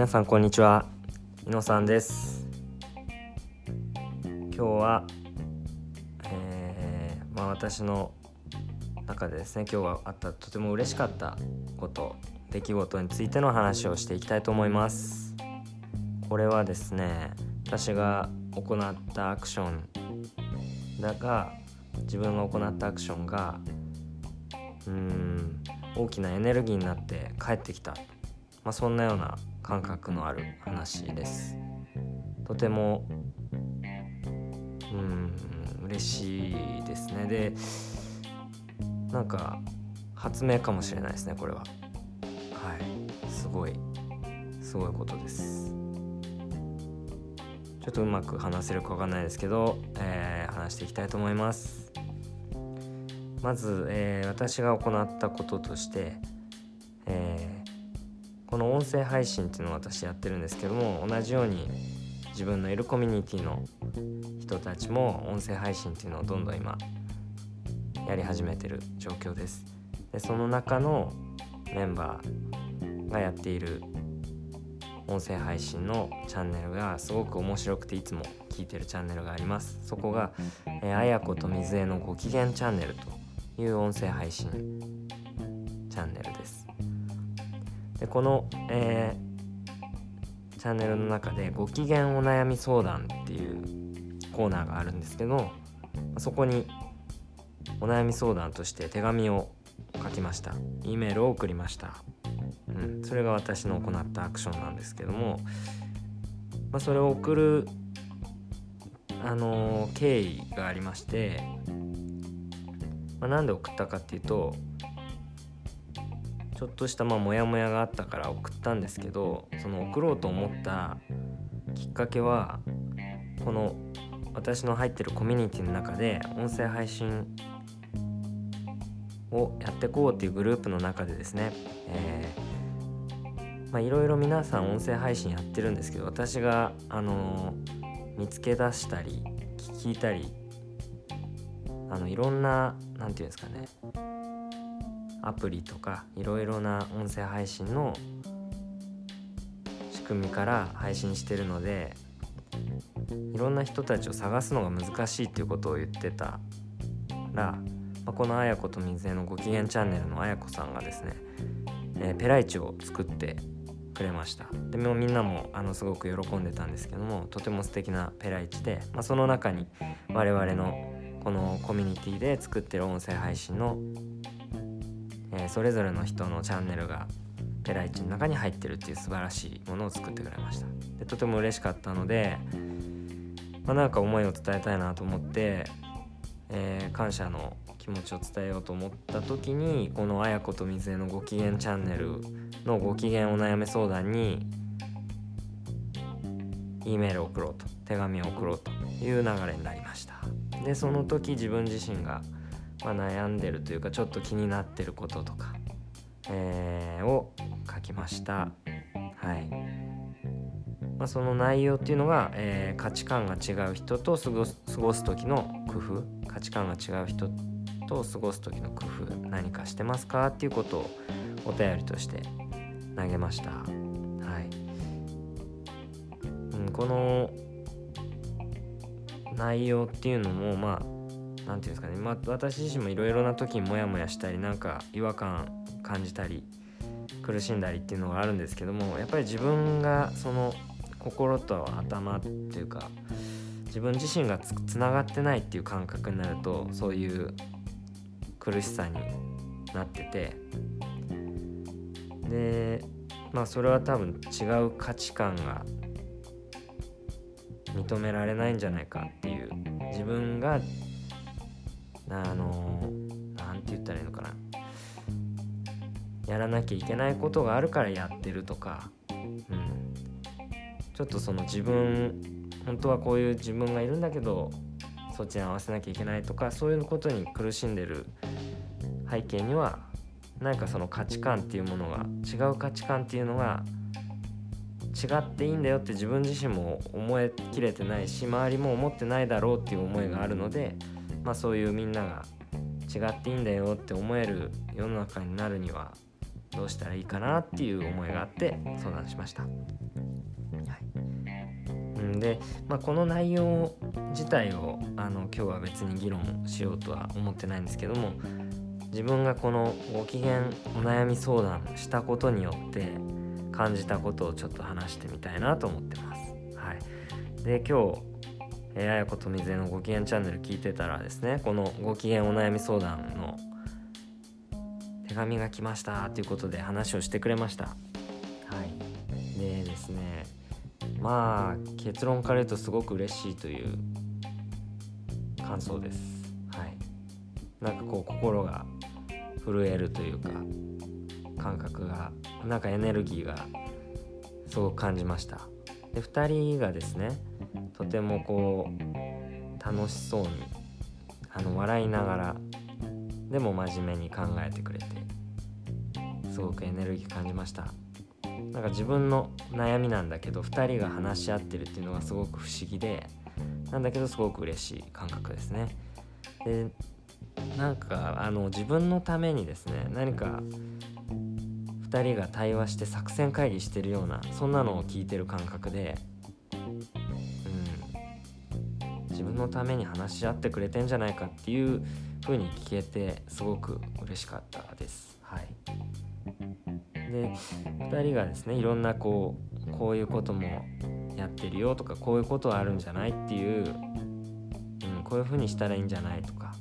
皆さんこんにちは。井野さんです。今日は、えー、まあ、私の中でですね今日はあったとても嬉しかったこと出来事についての話をしていきたいと思います。これはですね私が行ったアクションだが自分が行ったアクションがうん大きなエネルギーになって帰ってきた、まあ、そんなような感覚のある話です。とてもうん嬉しいですね。でなんか発明かもしれないですねこれは。はい。すごいすごいことです。ちょっとうまく話せるかわかんないですけど、えー、話していきたいと思います。まず、えー、私が行ったこととして、えー、この音声配信っていうのを私やってるんですけども同じように自分のいるコミュニティの人たちも音声配信っていうのをどんどん今やり始めてる状況です。でその中のメンバーがやっている音声配信のチャンネルがすごく面白くていつも聞いてるチャンネルがあります。そこが「、あやこと水江のご機嫌チャンネル」という音声配信でこの、えー、チャンネルの中で「ご機嫌お悩み相談」っていうコーナーがあるんですけどそこにお悩み相談として手紙を書きました。E メールを送りました。うん、それが私の行ったアクションなんですけども、まあ、それを送る、あのー、経緯がありまして、まあ、なんで送ったかっていうとちょっとしたまあモヤモヤがあったから送ったんですけどその送ろうと思ったきっかけはこの私の入ってるコミュニティの中で音声配信をやっていこうっていうグループの中でですね、えーまあいろいろ皆さん音声配信やってるんですけど私があの見つけ出したり聞いたりあのいろんな何て言うんですかねアプリとかいろいろな音声配信の仕組みから配信してるのでいろんな人たちを探すのが難しいっていうことを言ってたら、まあ、このあやこと水江のご機嫌チャンネルのあやこさんがですね、えー、ペライチを作ってくれました。でもみんなもあのすごく喜んでたんですけどもとても素敵なペライチで、まあ、その中に我々のこのコミュニティで作ってる音声配信の、えー、それぞれの人のチャンネルがペライチの中に入ってるっていう素晴らしいものを作ってくれました。でとても嬉しかったので、まあ、なんか思いを伝えたいなと思って、えー、感謝の気持ちを伝えようと思った時にこの「あやこと水江のご機嫌チャンネル」のご機嫌お悩み相談に E メールを送ろうと手紙を送ろうという流れになりました。でその時自分自身が、まあ、悩んでるというかちょっと気になってることとか、えー、を書きました。はい。まあ、その内容っていうのが、えー、価値観が違う人と過ごす過ごす時の工夫。価値観が違う人と過ごす時の工夫。何かしてますかっていうことをお便りとして投げました。はい、うん、この内容っていうのもまあ何て言うんですかね、まあ、私自身もいろいろな時にモヤモヤしたりなんか違和感感じたり苦しんだりっていうのがあるんですけどもやっぱり自分がその心と頭っていうか自分自身がつながってないっていう感覚になるとそういう苦しさになっててでまあそれは多分違う価値観が認められないんじゃないかっていう自分があの何て言ったらいいのかな。やらなきゃいけないことがあるからやってるとか、うん、ちょっとその自分本当はこういう自分がいるんだけどそっちに合わせなきゃいけないとかそういうことに苦しんでる背景には何かその価値観っていうものが違う価値観っていうのが違っていいんだよって自分自身も思いきれてないし周りも思ってないだろうっていう思いがあるので、まあ、そういうみんなが違っていいんだよって思える世の中になるにはどうしたらいいかなっていう思いがあって相談しました。はい、で、まあ、この内容自体をあの今日は別に議論しようとは思ってないんですけども自分がこのご機嫌お悩み相談したことによって感じたことをちょっと話してみたいなと思ってます。はい、で今日えー、あやことみずえのご機嫌チャンネル聞いてたらですねこのご機嫌お悩み相談の手紙が来ましたということで話をしてくれました。はい。でですねまあ結論から言うとすごく嬉しいという感想です。はい。なんかこう心が震えるというか感覚がなんかエネルギーがすごく感じました。で2人がですねとてもこう楽しそうにあの笑いながらでも真面目に考えてくれてすごくエネルギー感じました。なんか自分の悩みなんだけど2人が話し合ってるっていうのがすごく不思議でなんだけどすごく嬉しい感覚ですね。でなんかあの自分のためにですね何か2人が対話して作戦会議してるようなそんなのを聞いてる感覚で、うん、自分のために話し合ってくれてんじゃないかっていう風に聞けてすごく嬉しかったです。はい、で2人がですねいろんなこうこういうこともやってるよとかこういうことはあるんじゃないっていう、うん、こういう風にしたらいいんじゃないとか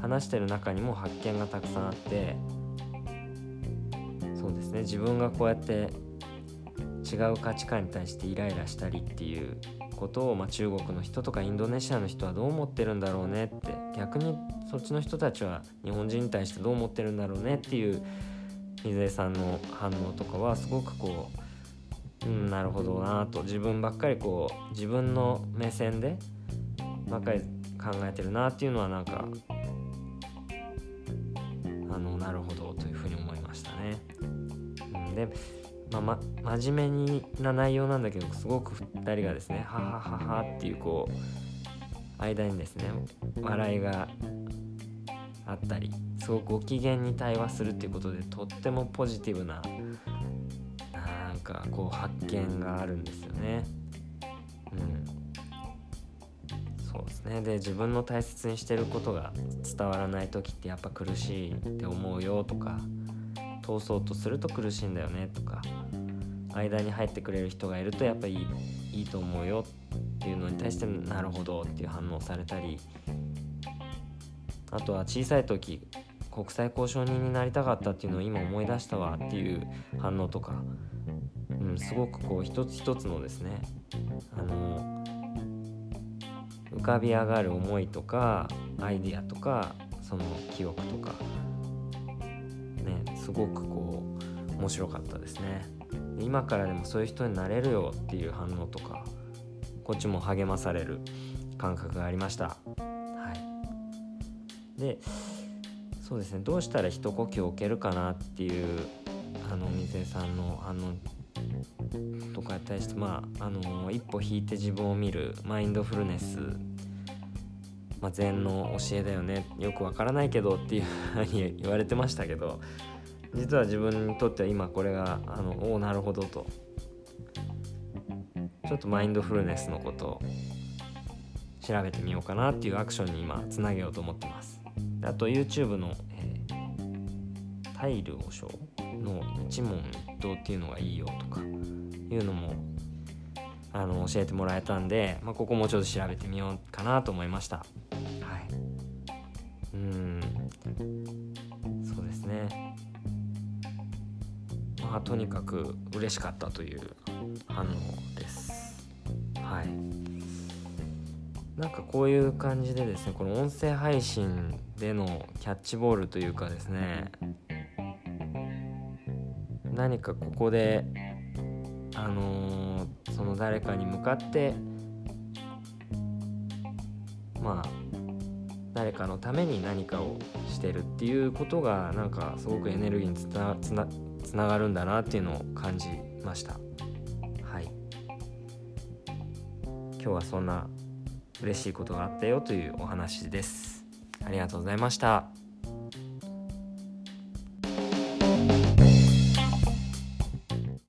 話してる中にも発見がたくさんあってですね自分がこうやって違う価値観に対してイライラしたりっていうことを、まあ、中国の人とかインドネシアの人はどう思ってるんだろうねって逆にそっちの人たちは日本人に対してどう思ってるんだろうねっていう水江さんの反応とかはすごくこう、うん、なるほどなと自分ばっかりこう自分の目線でばっかり考えてるなっていうのはなんかあのなるほどというふうに思いましたね。で、まあ、ま真面目な内容なんだけどすごく2人がですね「はははは」っていうこう間にですね笑いがあったりすごくご機嫌に対話するっていうことでとってもポジティブななんかこう発見があるんですよね。そうですねで自分の大切にしてることが伝わらない時ってやっぱ苦しいって思うよとか通そうとすると苦しいんだよねとか間に入ってくれる人がいるとやっぱりいいと思うよっていうのに対してなるほどっていう反応されたりあとは小さい時国際交渉人になりたかったっていうのを今思い出したわっていう反応とか、うん、すごくこう一つ一つのですねあの浮かび上がる思いとかアイディアとかその記憶とかねすごくこう面白かったですね。今からでもそういう人になれるよっていう反応とかこっちも励まされる感覚がありました。はい。でそうですね。どうしたら一呼吸置けるかなっていうあの水江さんの反応とかに対してまああの一歩引いて自分を見るマインドフルネスまあ、禅の教えだよねよくわからないけどっていうふうに言われてましたけど実は自分にとっては今これがあのおおなるほどと。ちょっとマインドフルネスのことを調べてみようかなっていうアクションに今つなげようと思ってます。あと YouTube の、えー、タイル和尚の一問一答っていうのがいいよとかいうのもあの教えてもらえたんで、まあ、ここもちょっと調べてみようかなと思いました。はい。うん。そうですね。まあとにかく嬉しかったという反応です。はい。なんかこういう感じでですねこの音声配信でのキャッチボールというかですね何かここであのー、その誰かに向かってまあ誰かのために何かをしてるっていうことがなんかすごくエネルギーにつなつなつながるんだなっていうのを感じました。はい。今日はそんな嬉しいことがあったよというお話です。ありがとうございました。